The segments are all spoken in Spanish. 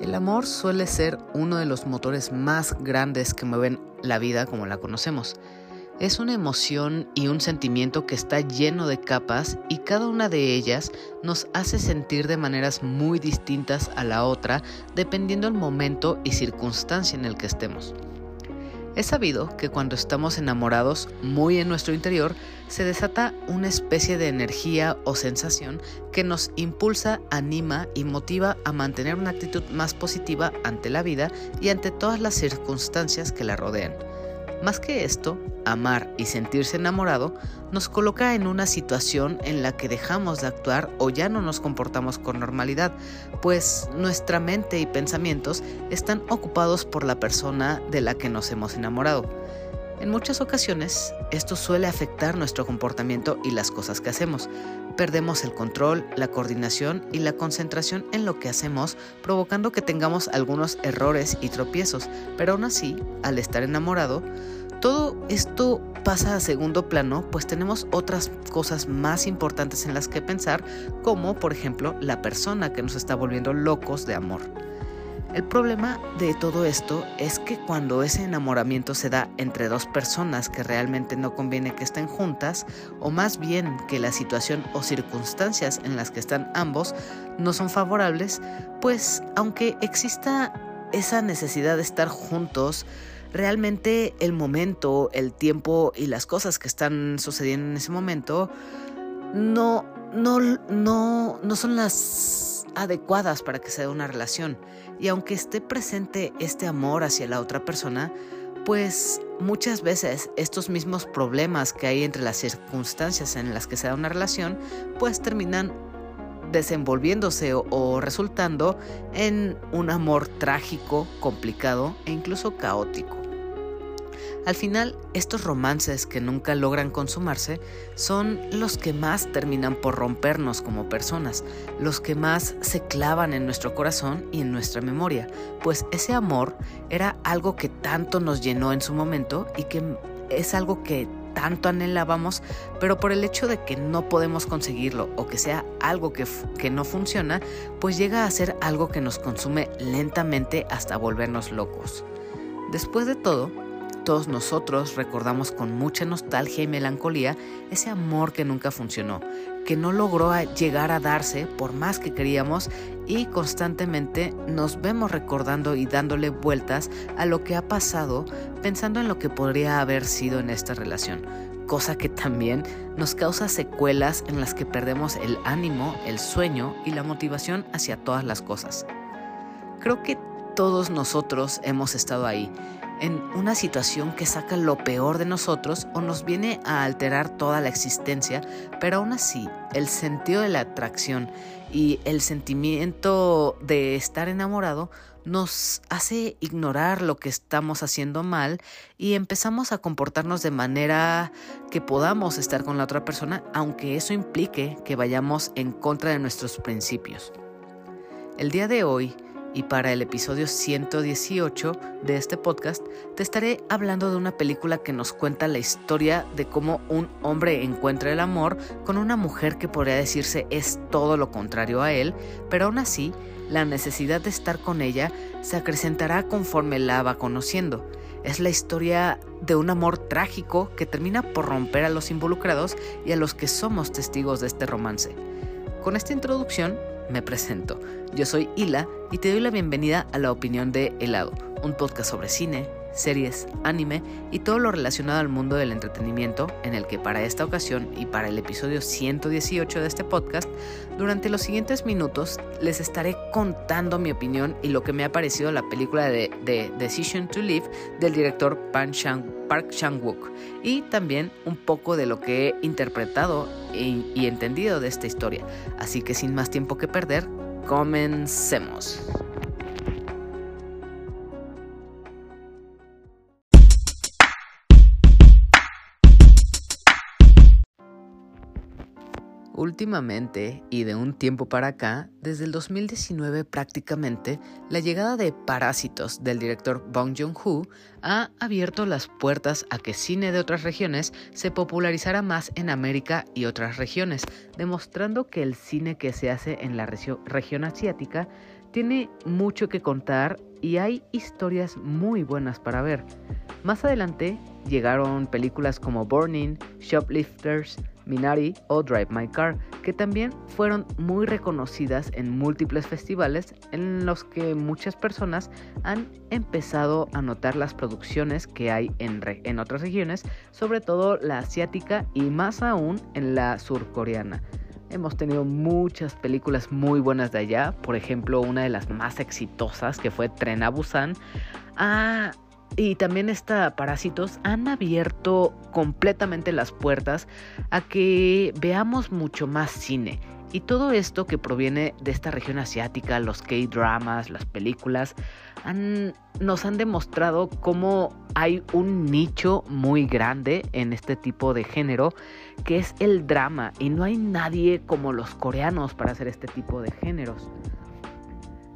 El amor suele ser uno de los motores más grandes que mueven la vida como la conocemos. Es una emoción y un sentimiento que está lleno de capas y cada una de ellas nos hace sentir de maneras muy distintas a la otra dependiendo el momento y circunstancia en el que estemos. Es sabido que cuando estamos enamorados muy en nuestro interior, se desata una especie de energía o sensación que nos impulsa, anima y motiva a mantener una actitud más positiva ante la vida y ante todas las circunstancias que la rodean. Más que esto, amar y sentirse enamorado nos coloca en una situación en la que dejamos de actuar o ya no nos comportamos con normalidad, pues nuestra mente y pensamientos están ocupados por la persona de la que nos hemos enamorado. En muchas ocasiones, esto suele afectar nuestro comportamiento y las cosas que hacemos. Perdemos el control, la coordinación y la concentración en lo que hacemos, provocando que tengamos algunos errores y tropiezos, pero aún así, al estar enamorado, todo esto pasa a segundo plano, pues tenemos otras cosas más importantes en las que pensar, como por ejemplo la persona que nos está volviendo locos de amor. El problema de todo esto es que cuando ese enamoramiento se da entre dos personas que realmente no conviene que estén juntas, o más bien que la situación o circunstancias en las que están ambos no son favorables, pues aunque exista esa necesidad de estar juntos, realmente el momento, el tiempo y las cosas que están sucediendo en ese momento no, no, no, no son las adecuadas para que se dé una relación. Y aunque esté presente este amor hacia la otra persona, pues muchas veces estos mismos problemas que hay entre las circunstancias en las que se da una relación, pues terminan desenvolviéndose o, resultando en un amor trágico, complicado e incluso caótico. Al final, estos romances que nunca logran consumarse son los que más terminan por rompernos como personas, los que más se clavan en nuestro corazón y en nuestra memoria, pues ese amor era algo que tanto nos llenó en su momento y que es algo que tanto anhelábamos, pero por el hecho de que no podemos conseguirlo o que sea algo que, que, no funciona, pues llega a ser algo que nos consume lentamente hasta volvernos locos. Después de todo, todos nosotros recordamos con mucha nostalgia y melancolía ese amor que nunca funcionó, que no logró llegar a darse por más que queríamos y constantemente nos vemos recordando y dándole vueltas a lo que ha pasado pensando en lo que podría haber sido en esta relación, cosa que también nos causa secuelas en las que perdemos el ánimo, el sueño y la motivación hacia todas las cosas. Creo que todos nosotros hemos estado ahí en una situación que saca lo peor de nosotros o nos viene a alterar toda la existencia, pero aún así el sentido de la atracción y el sentimiento de estar enamorado nos hace ignorar lo que estamos haciendo mal y empezamos a comportarnos de manera que podamos estar con la otra persona, aunque eso implique que vayamos en contra de nuestros principios. El día de hoy, y para el episodio 118 de este podcast te estaré hablando de una película que nos cuenta la historia de cómo un hombre encuentra el amor con una mujer que podría decirse es todo lo contrario a él, pero aún así la necesidad de estar con ella se acrecentará conforme la va conociendo. Es la historia de un amor trágico que termina por romper a los involucrados y a los que somos testigos de este romance. Con esta introducción me presento. Yo soy Hila y te doy la bienvenida a La Opinión de Helado, un podcast sobre cine, series, anime y todo lo relacionado al mundo del entretenimiento en el que para esta ocasión y para el episodio 118 de este podcast, durante los siguientes minutos les estaré contando mi opinión y lo que me ha parecido la película de, Decision to Live del director Park Chan-wook y también un poco de lo que he interpretado y entendido de esta historia. Así que sin más tiempo que perder, comencemos. Últimamente, y de un tiempo para acá, desde el 2019 prácticamente, la llegada de Parásitos del director Bong Joon-ho ha abierto las puertas a que cine de otras regiones se popularizara más en América y otras regiones, demostrando que el cine que se hace en la región asiática tiene mucho que contar y hay historias muy buenas para ver. Más adelante llegaron películas como Burning, Shoplifters, Minari o Drive My Car, que también fueron muy reconocidas en múltiples festivales en los que muchas personas han empezado a notar las producciones que hay en, en otras regiones, sobre todo la asiática y más aún en la surcoreana. Hemos tenido muchas películas muy buenas de allá, por ejemplo una de las más exitosas que fue Tren a Busan, ah, y también esta Parásitos han abierto completamente las puertas a que veamos mucho más cine. Y todo esto que proviene de esta región asiática, los K-dramas, las películas, nos han demostrado cómo hay un nicho muy grande en este tipo de género, que es el drama. Y no hay nadie como los coreanos para hacer este tipo de géneros.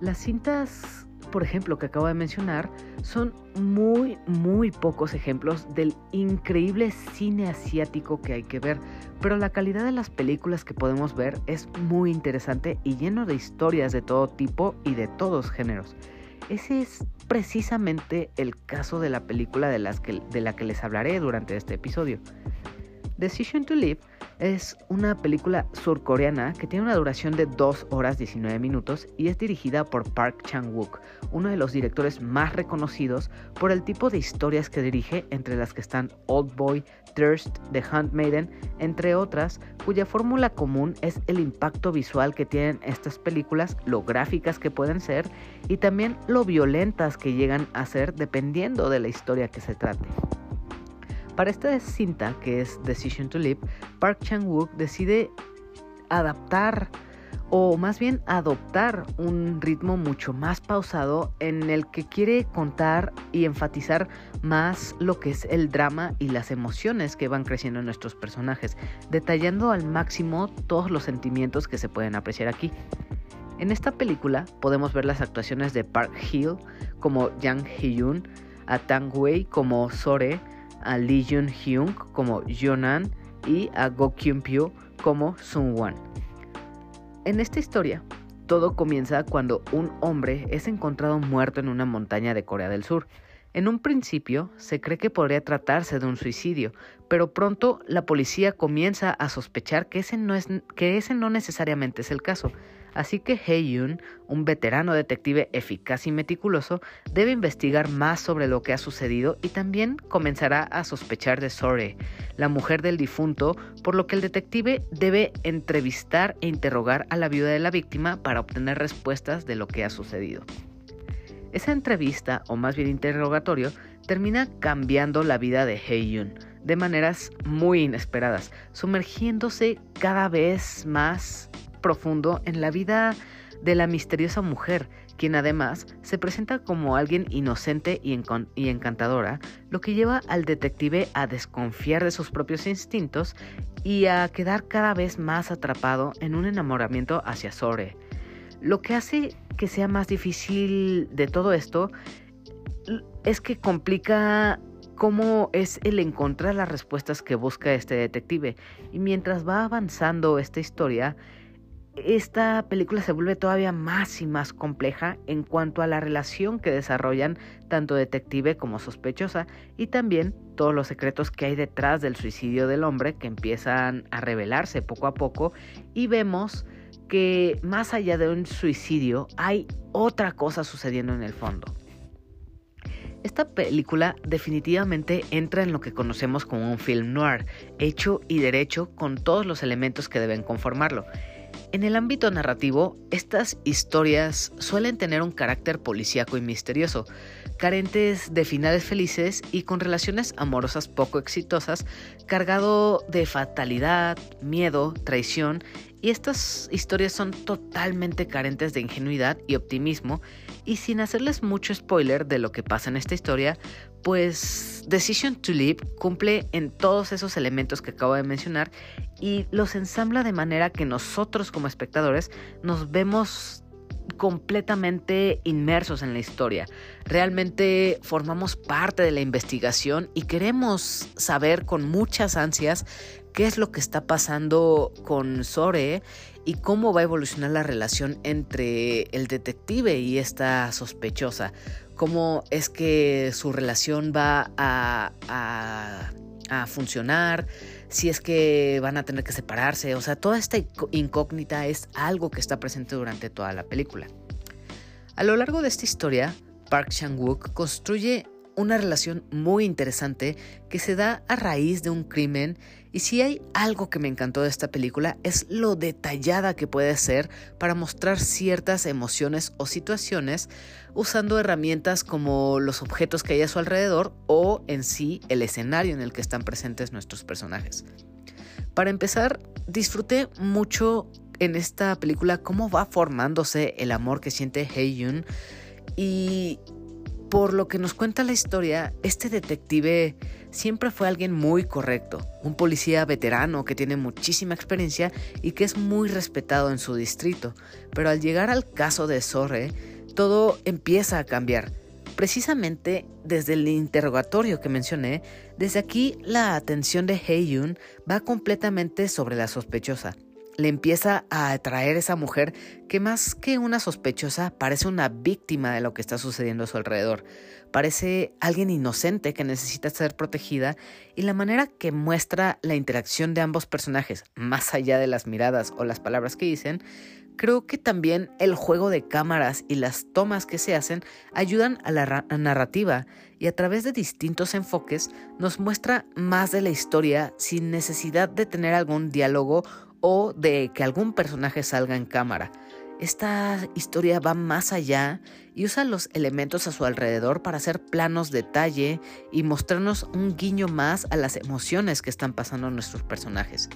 Las cintas por ejemplo, que acabo de mencionar, son muy, muy pocos ejemplos del increíble cine asiático que hay que ver, pero la calidad de las películas que podemos ver es muy interesante y lleno de historias de todo tipo y de todos géneros. Ese es precisamente el caso de la película de, las que, de la que les hablaré durante este episodio. Decision to Live es una película surcoreana que tiene una duración de 2 horas 19 minutos y es dirigida por Park Chan-wook, uno de los directores más reconocidos por el tipo de historias que dirige, entre las que están Old Boy, Thirst, The Handmaiden, entre otras, cuya fórmula común es el impacto visual que tienen estas películas, lo gráficas que pueden ser y también lo violentas que llegan a ser dependiendo de la historia que se trate. Para esta cinta, que es Decision to Live, Park Chan-wook decide adaptar o más bien adoptar un ritmo mucho más pausado en el que quiere contar y enfatizar más lo que es el drama y las emociones que van creciendo en nuestros personajes, detallando al máximo todos los sentimientos que se pueden apreciar aquí. En esta película podemos ver las actuaciones de Park Hill como Yang Hee-yoon, a Tang Wei como Sore, a Lee Jun Hyung como Jonan y a Go Kyun Pyo como Sun Wan. En esta historia, todo comienza cuando un hombre es encontrado muerto en una montaña de Corea del Sur. En un principio se cree que podría tratarse de un suicidio, pero pronto la policía comienza a sospechar que ese no, es, que ese no necesariamente es el caso. Así que Heyun, un veterano detective eficaz y meticuloso, debe investigar más sobre lo que ha sucedido y también comenzará a sospechar de Sore, la mujer del difunto, por lo que el detective debe entrevistar e interrogar a la viuda de la víctima para obtener respuestas de lo que ha sucedido. Esa entrevista, o más bien interrogatorio, termina cambiando la vida de Heyun de maneras muy inesperadas, sumergiéndose cada vez más profundo en la vida de la misteriosa mujer, quien además se presenta como alguien inocente y, encantadora, lo que lleva al detective a desconfiar de sus propios instintos y a quedar cada vez más atrapado en un enamoramiento hacia Sore. Lo que hace que sea más difícil de todo esto es que complica cómo es el encontrar las respuestas que busca este detective. Y mientras va avanzando esta historia, esta película se vuelve todavía más y más compleja en cuanto a la relación que desarrollan tanto detective como sospechosa y también todos los secretos que hay detrás del suicidio del hombre que empiezan a revelarse poco a poco y vemos que más allá de un suicidio hay otra cosa sucediendo en el fondo. Esta película definitivamente entra en lo que conocemos como un film noir, hecho y derecho con todos los elementos que deben conformarlo. En el ámbito narrativo, estas historias suelen tener un carácter policíaco y misterioso, carentes de finales felices y con relaciones amorosas poco exitosas, cargado de fatalidad, miedo, traición, y estas historias son totalmente carentes de ingenuidad y optimismo, y sin hacerles mucho spoiler de lo que pasa en esta historia, pues Decision to Live cumple en todos esos elementos que acabo de mencionar y los ensambla de manera que nosotros como espectadores nos vemos completamente inmersos en la historia. Realmente formamos parte de la investigación y queremos saber con muchas ansias qué es lo que está pasando con Sore y cómo va a evolucionar la relación entre el detective y esta sospechosa. Cómo es que su relación va a, funcionar, si es que van a tener que separarse, o sea, toda esta incógnita es algo que está presente durante toda la película. A lo largo de esta historia, Park Chan-wook construye una relación muy interesante que se da a raíz de un crimen y si hay algo que me encantó de esta película es lo detallada que puede ser para mostrar ciertas emociones o situaciones usando herramientas como los objetos que hay a su alrededor o en sí el escenario en el que están presentes nuestros personajes. Para empezar, disfruté mucho en esta película cómo va formándose el amor que siente Yun y por lo que nos cuenta la historia, este detective siempre fue alguien muy correcto, un policía veterano que tiene muchísima experiencia y que es muy respetado en su distrito. Pero al llegar al caso de Sorre, todo empieza a cambiar. Precisamente desde el interrogatorio que mencioné, desde aquí la atención de Heyun va completamente sobre la sospechosa le empieza a atraer esa mujer que más que una sospechosa parece una víctima de lo que está sucediendo a su alrededor. Parece alguien inocente que necesita ser protegida y la manera que muestra la interacción de ambos personajes, más allá de las miradas o las palabras que dicen, creo que también el juego de cámaras y las tomas que se hacen ayudan a la narrativa y a través de distintos enfoques nos muestra más de la historia sin necesidad de tener algún diálogo o de que algún personaje salga en cámara. Esta historia va más allá y usa los elementos a su alrededor para hacer planos detalle y mostrarnos un guiño más a las emociones que están pasando nuestros personajes.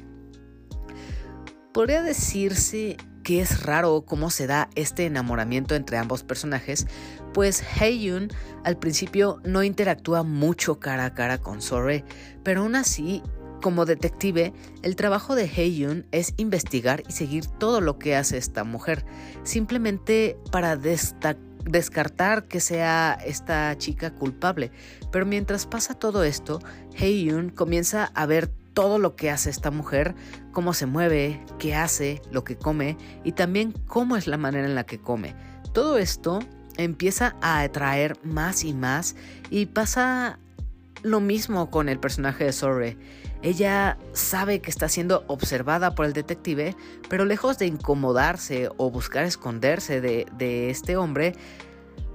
Podría decirse que es raro cómo se da este enamoramiento entre ambos personajes, pues Heiyun al principio no interactúa mucho cara a cara con Sore, pero aún así como detective, el trabajo de Heyun es investigar y seguir todo lo que hace esta mujer, simplemente para descartar que sea esta chica culpable. Pero mientras pasa todo esto, Heyun comienza a ver todo lo que hace esta mujer, cómo se mueve, qué hace, lo que come y también cómo es la manera en la que come. Todo esto empieza a atraer más y más y pasa lo mismo con el personaje de Sorre. Ella sabe que está siendo observada por el detective, pero lejos de incomodarse o buscar esconderse de, este hombre,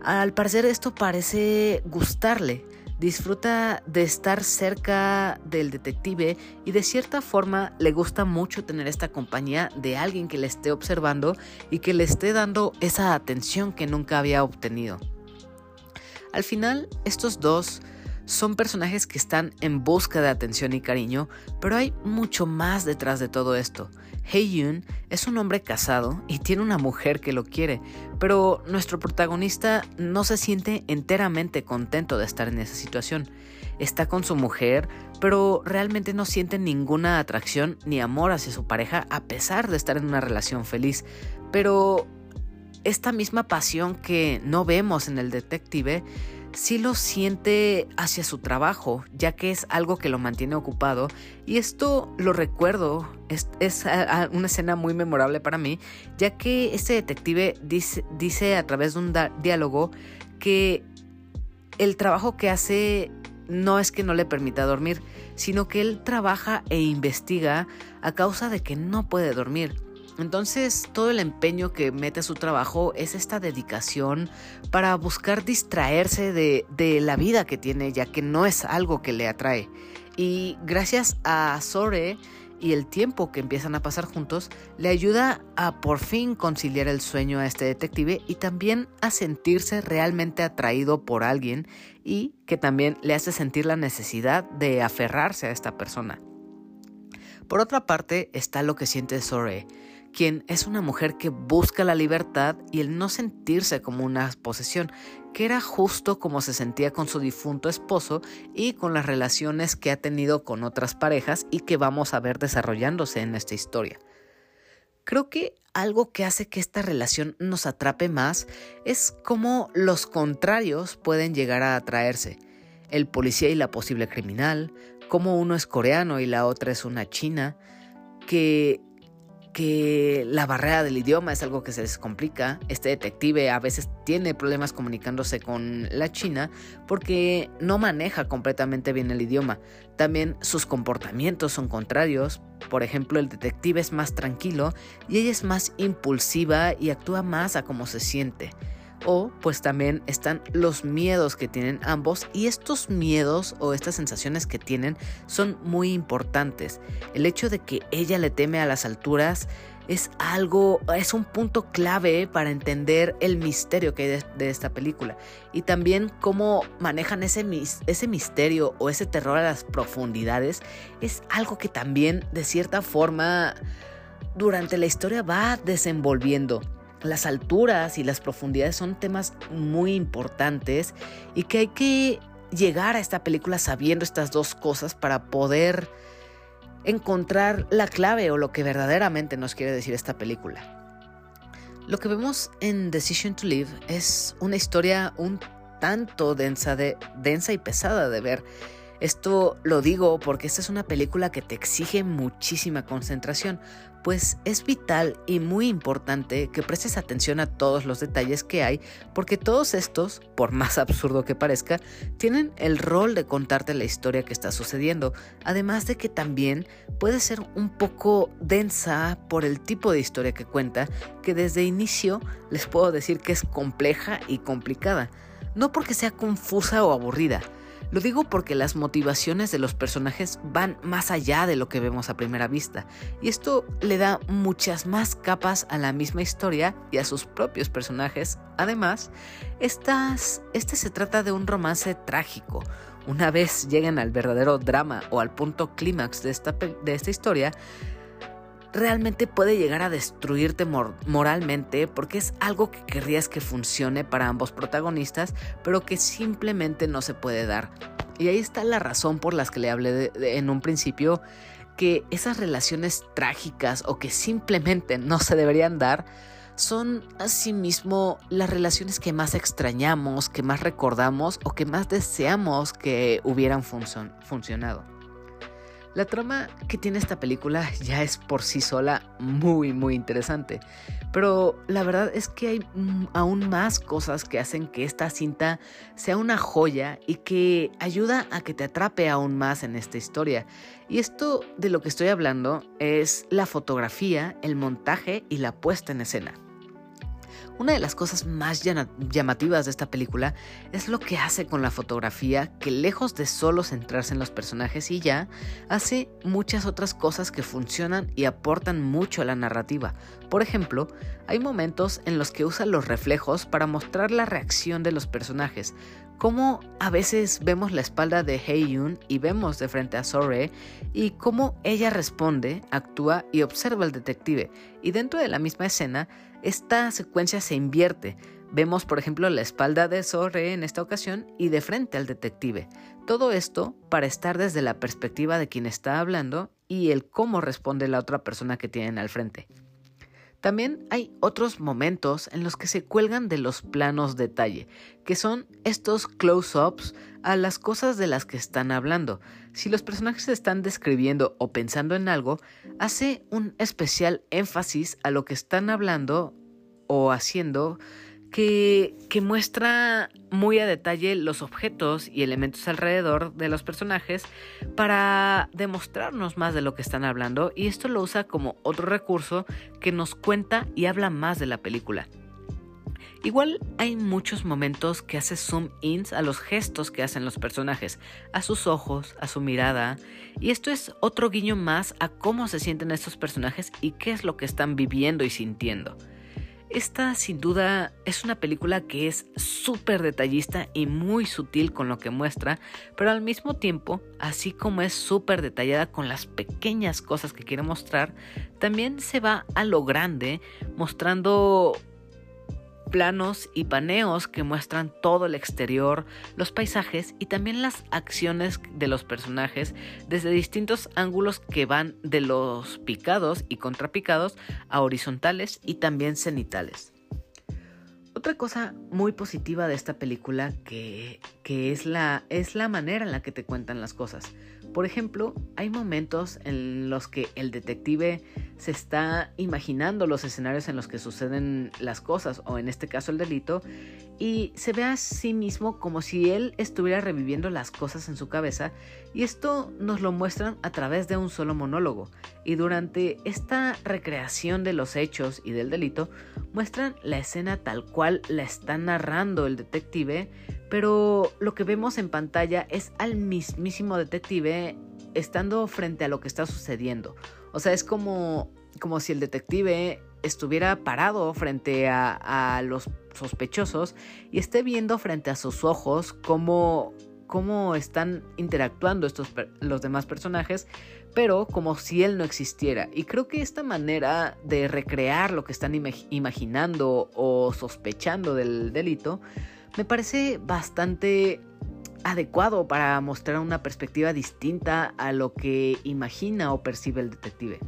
al parecer esto parece gustarle. Disfruta de estar cerca del detective y de cierta forma le gusta mucho tener esta compañía de alguien que le esté observando y que le esté dando esa atención que nunca había obtenido. Al final, estos dos son personajes que están en busca de atención y cariño, pero hay mucho más detrás de todo esto. Heyun es un hombre casado y tiene una mujer que lo quiere, pero nuestro protagonista no se siente enteramente contento de estar en esa situación. Está con su mujer, pero realmente no siente ninguna atracción ni amor hacia su pareja a pesar de estar en una relación feliz. Pero esta misma pasión que no vemos en el detective sí lo siente hacia su trabajo, ya que es algo que lo mantiene ocupado. Y esto lo recuerdo, es, una escena muy memorable para mí, ya que este detective dice, dice a través de un diálogo que el trabajo que hace no es que no le permita dormir, sino que él trabaja e investiga a causa de que no puede dormir. Entonces todo el empeño que mete a su trabajo es esta dedicación para buscar distraerse de, la vida que tiene ya que no es algo que le atrae. Y gracias a Sore y el tiempo que empiezan a pasar juntos, le ayuda a por fin conciliar el sueño a este detective y también a sentirse realmente atraído por alguien y que también le hace sentir la necesidad de aferrarse a esta persona. Por otra parte está lo que siente Sore quien es una mujer que busca la libertad y el no sentirse como una posesión, que era justo como se sentía con su difunto esposo y con las relaciones que ha tenido con otras parejas y que vamos a ver desarrollándose en esta historia. Creo que algo que hace que esta relación nos atrape más es cómo los contrarios pueden llegar a atraerse. El policía y la posible criminal, cómo uno es coreano y la otra es una china, que que la barrera del idioma es algo que se les complica. Este detective a veces tiene problemas comunicándose con la China porque no maneja completamente bien el idioma. También sus comportamientos son contrarios. Por ejemplo, el detective es más tranquilo y ella es más impulsiva y actúa más a como se siente. O pues también están los miedos que tienen ambos y estos miedos o estas sensaciones que tienen son muy importantes. El hecho de que ella le teme a las alturas es algo, es un punto clave para entender el misterio que hay de, esta película. Y también cómo manejan ese, ese misterio o ese terror a las profundidades es algo que también de cierta forma durante la historia va desenvolviendo las alturas y las profundidades son temas muy importantes y que hay que llegar a esta película sabiendo estas dos cosas para poder encontrar la clave o lo que verdaderamente nos quiere decir esta película. Lo que vemos en Decision to Live es una historia un tanto densa, de, densa y pesada de ver esto lo digo porque esta es una película que te exige muchísima concentración, pues es vital y muy importante que prestes atención a todos los detalles que hay, porque todos estos, por más absurdo que parezca, tienen el rol de contarte la historia que está sucediendo, además de que también puede ser un poco densa por el tipo de historia que cuenta, que desde inicio les puedo decir que es compleja y complicada, no porque sea confusa o aburrida, lo digo porque las motivaciones de los personajes van más allá de lo que vemos a primera vista, y esto le da muchas más capas a la misma historia y a sus propios personajes. Además, estas, este se trata de un romance trágico. Una vez lleguen al verdadero drama o al punto clímax de esta, de esta historia, realmente puede llegar a destruirte moralmente porque es algo que querrías que funcione para ambos protagonistas, pero que simplemente no se puede dar. Y ahí está la razón por las que le hablé en un principio que esas relaciones trágicas o que simplemente no se deberían dar son asimismo las relaciones que más extrañamos, que más recordamos o que más deseamos que hubieran funcionado. La trama que tiene esta película ya es por sí sola muy muy interesante, pero la verdad es que hay aún más cosas que hacen que esta cinta sea una joya y que ayuda a que te atrape aún más en esta historia. Y esto de lo que estoy hablando es la fotografía, el montaje y la puesta en escena. Una de las cosas más llamativas de esta película es lo que hace con la fotografía, que lejos de solo centrarse en los personajes y ya, hace muchas otras cosas que funcionan y aportan mucho a la narrativa. Por ejemplo, hay momentos en los que usa los reflejos para mostrar la reacción de los personajes, como a veces vemos la espalda de Yun y vemos de frente a Sore y cómo ella responde, actúa y observa al detective. Y dentro de la misma escena, esta secuencia se invierte. Vemos, por ejemplo, la espalda de Sore en esta ocasión y de frente al detective. Todo esto para estar desde la perspectiva de quien está hablando y el cómo responde la otra persona que tienen al frente. También hay otros momentos en los que se cuelgan de los planos detalle, que son estos close-ups a las cosas de las que están hablando. Si los personajes están describiendo o pensando en algo, hace un especial énfasis a lo que están hablando o haciendo que, muestra muy a detalle los objetos y elementos alrededor de los personajes para demostrarnos más de lo que están hablando y esto lo usa como otro recurso que nos cuenta y habla más de la película. Igual hay muchos momentos que hace zoom ins a los gestos que hacen los personajes, a sus ojos, a su mirada, y esto es otro guiño más a cómo se sienten estos personajes y qué es lo que están viviendo y sintiendo. Esta sin duda es una película que es súper detallista y muy sutil con lo que muestra, pero al mismo tiempo, así como es súper detallada con las pequeñas cosas que quiere mostrar, también se va a lo grande mostrando planos y paneos que muestran todo el exterior, los paisajes y también las acciones de los personajes desde distintos ángulos que van de los picados y contrapicados a horizontales y también cenitales. Otra cosa muy positiva de esta película que, es, la, es la manera en la que te cuentan las cosas. Por ejemplo, hay momentos en los que el detective se está imaginando los escenarios en los que suceden las cosas, o en este caso el delito, y se ve a sí mismo como si él estuviera reviviendo las cosas en su cabeza, y esto nos lo muestran a través de un solo monólogo. Y durante esta recreación de los hechos y del delito, muestran la escena tal cual la está narrando el detective, pero lo que vemos en pantalla es al mismísimo detective estando frente a lo que está sucediendo. O sea, es como, como si el detective estuviera parado frente a, los sospechosos y esté viendo frente a sus ojos cómo, cómo están interactuando estos, los demás personajes, pero como si él no existiera. Y creo que esta manera de recrear lo que están imaginando o sospechando del delito me parece bastante adecuado para mostrar una perspectiva distinta a lo que imagina o percibe el detective.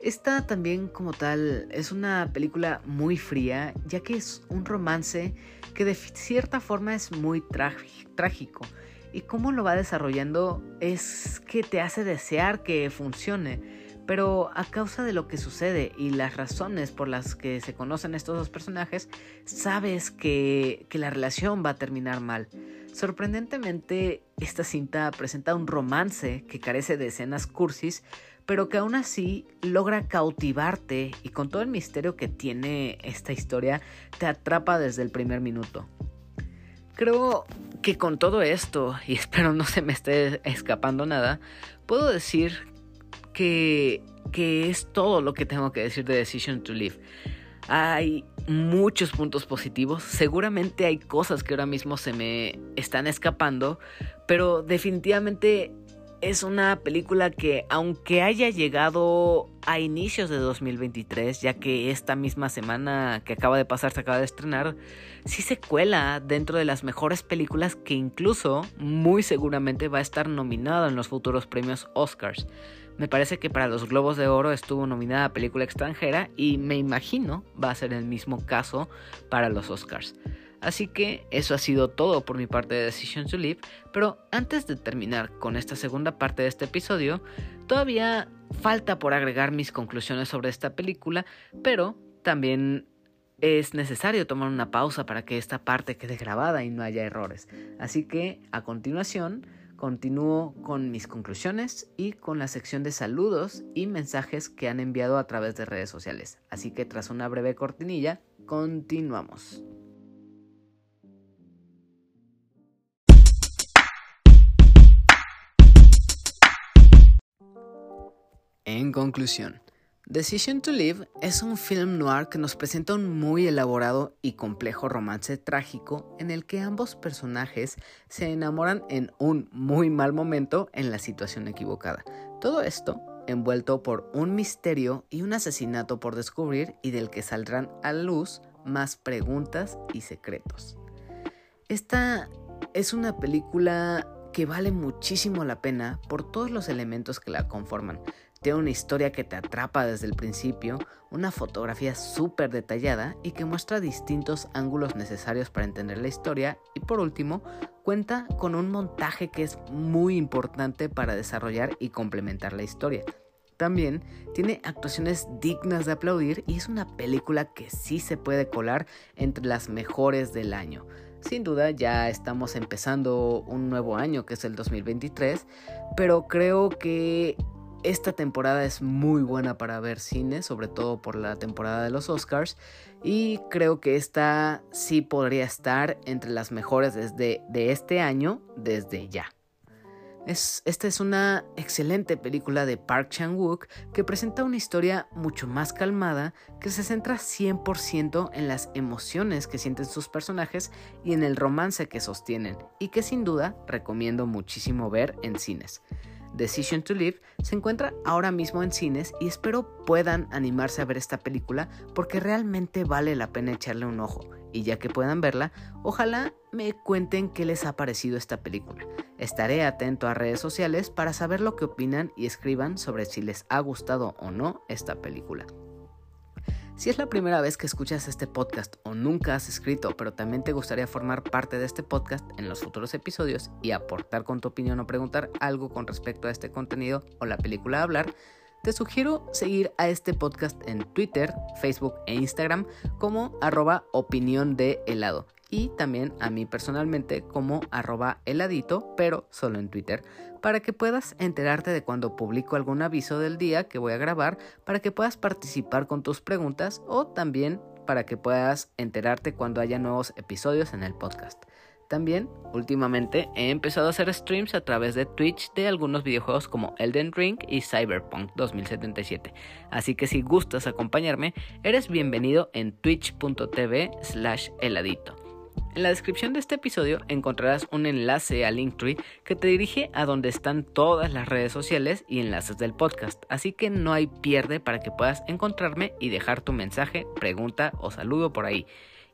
Esta también como tal es una película muy fría, ya que es un romance que de cierta forma es muy trágico. Y cómo lo va desarrollando es que te hace desear que funcione. Pero a causa de lo que sucede y las razones por las que se conocen estos dos personajes, sabes que, que la relación va a terminar mal. Sorprendentemente, esta cinta presenta un romance que carece de escenas cursis, pero que aún así logra cautivarte y con todo el misterio que tiene esta historia, te atrapa desde el primer minuto. Creo que con todo esto, y espero no se me esté escapando nada, puedo decir que, es todo lo que tengo que decir de Decision to Live. Hay muchos puntos positivos. Seguramente hay cosas que ahora mismo se me están escapando. Pero definitivamente es una película que aunque haya llegado a inicios de 2023, ya que esta misma semana que acaba de pasar se acaba de estrenar, sí se cuela dentro de las mejores películas que incluso muy seguramente va a estar nominada en los futuros premios Oscars. Me parece que para los Globos de Oro estuvo nominada a película extranjera y me imagino va a ser el mismo caso para los Oscars. Así que eso ha sido todo por mi parte de Decision to Live, pero antes de terminar con esta segunda parte de este episodio, todavía falta por agregar mis conclusiones sobre esta película, pero también es necesario tomar una pausa para que esta parte quede grabada y no haya errores. Así que a continuación Continúo con mis conclusiones y con la sección de saludos y mensajes que han enviado a través de redes sociales. Así que tras una breve cortinilla, continuamos. En conclusión, Decision to Live es un film noir que nos presenta un muy elaborado y complejo romance trágico en el que ambos personajes se enamoran en un muy mal momento en la situación equivocada. Todo esto envuelto por un misterio y un asesinato por descubrir y del que saldrán a luz más preguntas y secretos. Esta es una película que vale muchísimo la pena por todos los elementos que la conforman, tiene una historia que te atrapa desde el principio, una fotografía súper detallada y que muestra distintos ángulos necesarios para entender la historia y por último cuenta con un montaje que es muy importante para desarrollar y complementar la historia. También tiene actuaciones dignas de aplaudir y es una película que sí se puede colar entre las mejores del año. Sin duda ya estamos empezando un nuevo año que es el 2023, pero creo que esta temporada es muy buena para ver cine, sobre todo por la temporada de los Oscars. Y creo que esta sí podría estar entre las mejores desde de este año, desde ya. Es, esta es una excelente película de Park Chan-wook que presenta una historia mucho más calmada que se centra 100% en las emociones que sienten sus personajes y en el romance que sostienen y que sin duda recomiendo muchísimo ver en cines. Decision to Live, se encuentra ahora mismo en cines y espero puedan animarse a ver esta película porque realmente vale la pena echarle un ojo. Y ya que puedan verla, ojalá me cuenten qué les ha parecido esta película. Estaré atento a redes sociales para saber lo que opinan y escriban sobre si les ha gustado o no esta película. Si es la primera vez que escuchas este podcast o nunca has escrito, pero también te gustaría formar parte de este podcast en los futuros episodios y aportar con tu opinión o preguntar algo con respecto a este contenido o la película a hablar, te sugiero seguir a este podcast en Twitter, Facebook e Instagram como arroba opinión de helado y también a mí personalmente como arroba heladito, pero solo en Twitter, para que puedas enterarte de cuando publico algún aviso del día que voy a grabar, para que puedas participar con tus preguntas o también para que puedas enterarte cuando haya nuevos episodios en el podcast. También, últimamente, he empezado a hacer streams a través de Twitch de algunos videojuegos como Elden Ring y Cyberpunk 2077. Así que si gustas acompañarme, eres bienvenido en twitch.tv slash heladito. En la descripción de este episodio encontrarás un enlace a Linktree que te dirige a donde están todas las redes sociales y enlaces del podcast, así que no hay pierde para que puedas encontrarme y dejar tu mensaje, pregunta o saludo por ahí.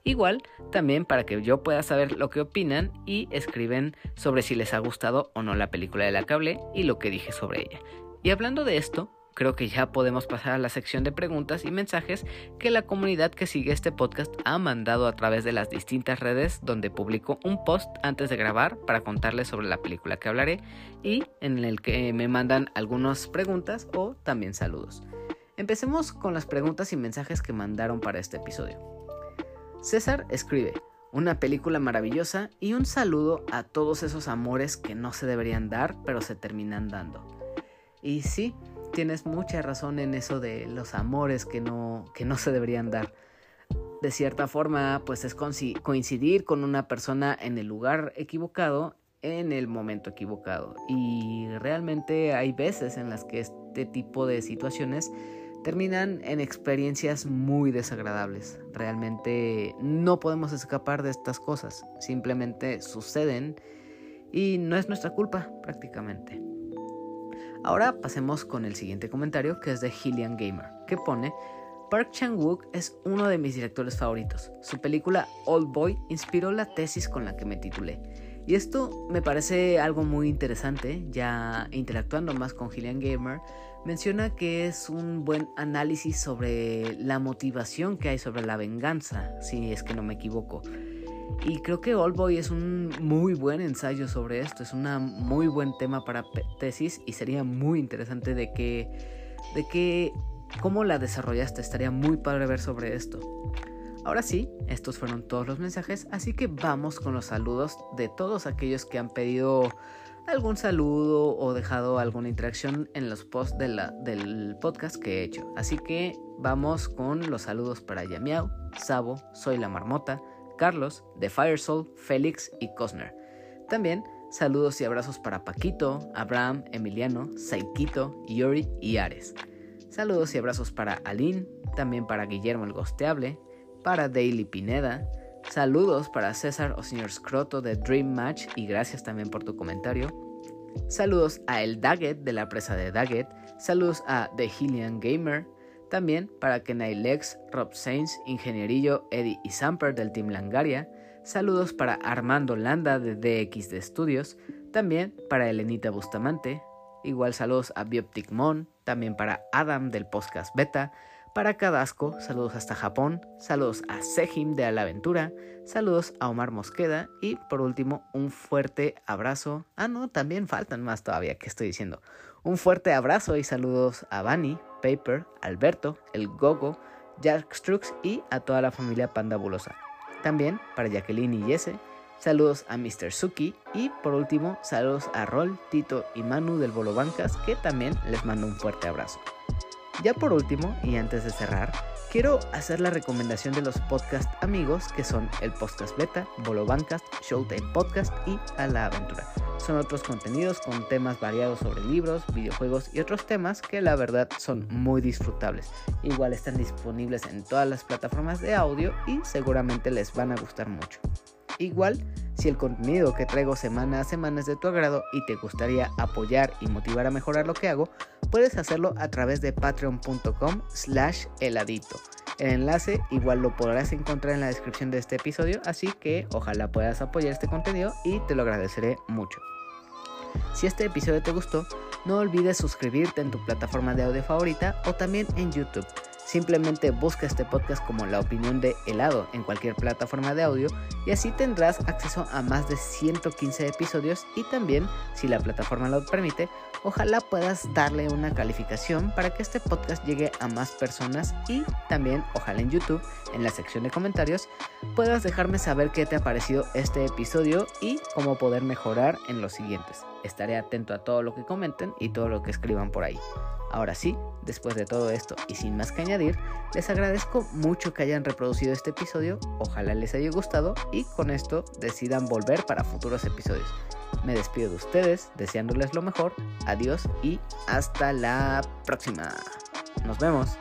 Igual, también para que yo pueda saber lo que opinan y escriben sobre si les ha gustado o no la película de la cable y lo que dije sobre ella. Y hablando de esto, creo que ya podemos pasar a la sección de preguntas y mensajes que la comunidad que sigue este podcast ha mandado a través de las distintas redes donde publico un post antes de grabar para contarles sobre la película que hablaré y en el que me mandan algunas preguntas o también saludos. Empecemos con las preguntas y mensajes que mandaron para este episodio. César escribe, una película maravillosa y un saludo a todos esos amores que no se deberían dar pero se terminan dando. Y sí, tienes mucha razón en eso de los amores que no, que no se deberían dar. De cierta forma, pues es coincidir con una persona en el lugar equivocado en el momento equivocado. Y realmente hay veces en las que este tipo de situaciones terminan en experiencias muy desagradables. Realmente no podemos escapar de estas cosas. Simplemente suceden y no es nuestra culpa prácticamente. Ahora pasemos con el siguiente comentario que es de Hillian Gamer, que pone Park Chan-wook es uno de mis directores favoritos. Su película Old Boy inspiró la tesis con la que me titulé. Y esto me parece algo muy interesante, ya interactuando más con Hillian Gamer, menciona que es un buen análisis sobre la motivación que hay sobre la venganza, si es que no me equivoco. Y creo que Boy es un muy buen ensayo sobre esto, es un muy buen tema para tesis y sería muy interesante de que, de que, cómo la desarrollaste, estaría muy padre ver sobre esto. Ahora sí, estos fueron todos los mensajes, así que vamos con los saludos de todos aquellos que han pedido algún saludo o dejado alguna interacción en los posts del podcast que he hecho. Así que vamos con los saludos para Yamiao, Sabo, Soy la Marmota, Carlos, The Firesoul, Félix y Cosner. También saludos y abrazos para Paquito, Abraham, Emiliano, Saikito, Yori y Ares. Saludos y abrazos para Aline, también para Guillermo el Gosteable, para Daily Pineda. Saludos para César o señor Scroto de Dream Match y gracias también por tu comentario. Saludos a El Daggett de la presa de Daggett. Saludos a The Hillian Gamer. También para Kenai Lex, Rob Sainz, Ingenierillo, Eddie y Samper del Team Langaria. Saludos para Armando Landa de DX de Estudios. También para Elenita Bustamante. Igual saludos a Bioptic Mon. También para Adam del Podcast Beta. Para Cadasco, saludos hasta Japón. Saludos a Sejim de Alaventura. Saludos a Omar Mosqueda. Y por último, un fuerte abrazo. Ah, no, también faltan más todavía. ¿Qué estoy diciendo? Un fuerte abrazo y saludos a Bani, Paper, Alberto, el Gogo, Jack Strux y a toda la familia Pandabulosa. También para Jacqueline y Jesse, saludos a Mr. Suki y por último saludos a Rol, Tito y Manu del Bolo Bancas que también les mando un fuerte abrazo. Ya por último y antes de cerrar, quiero hacer la recomendación de los podcast amigos que son el Podcast Beta, Bolo Bancast, Showtime Podcast y A la Aventura. Son otros contenidos con temas variados sobre libros, videojuegos y otros temas que la verdad son muy disfrutables. Igual están disponibles en todas las plataformas de audio y seguramente les van a gustar mucho. Igual, si el contenido que traigo semana a semana es de tu agrado y te gustaría apoyar y motivar a mejorar lo que hago, puedes hacerlo a través de patreon.com slash heladito. El enlace igual lo podrás encontrar en la descripción de este episodio, así que ojalá puedas apoyar este contenido y te lo agradeceré mucho. Si este episodio te gustó, no olvides suscribirte en tu plataforma de audio favorita o también en YouTube. Simplemente busca este podcast como La Opinión de Helado en cualquier plataforma de audio y así tendrás acceso a más de 115 episodios y también, si la plataforma lo permite, ojalá puedas darle una calificación para que este podcast llegue a más personas y también, ojalá en YouTube, en la sección de comentarios, puedas dejarme saber qué te ha parecido este episodio y cómo poder mejorar en los siguientes. Estaré atento a todo lo que comenten y todo lo que escriban por ahí. Ahora sí, después de todo esto y sin más que añadir, les agradezco mucho que hayan reproducido este episodio, ojalá les haya gustado y con esto decidan volver para futuros episodios. Me despido de ustedes, deseándoles lo mejor, adiós y hasta la próxima. Nos vemos.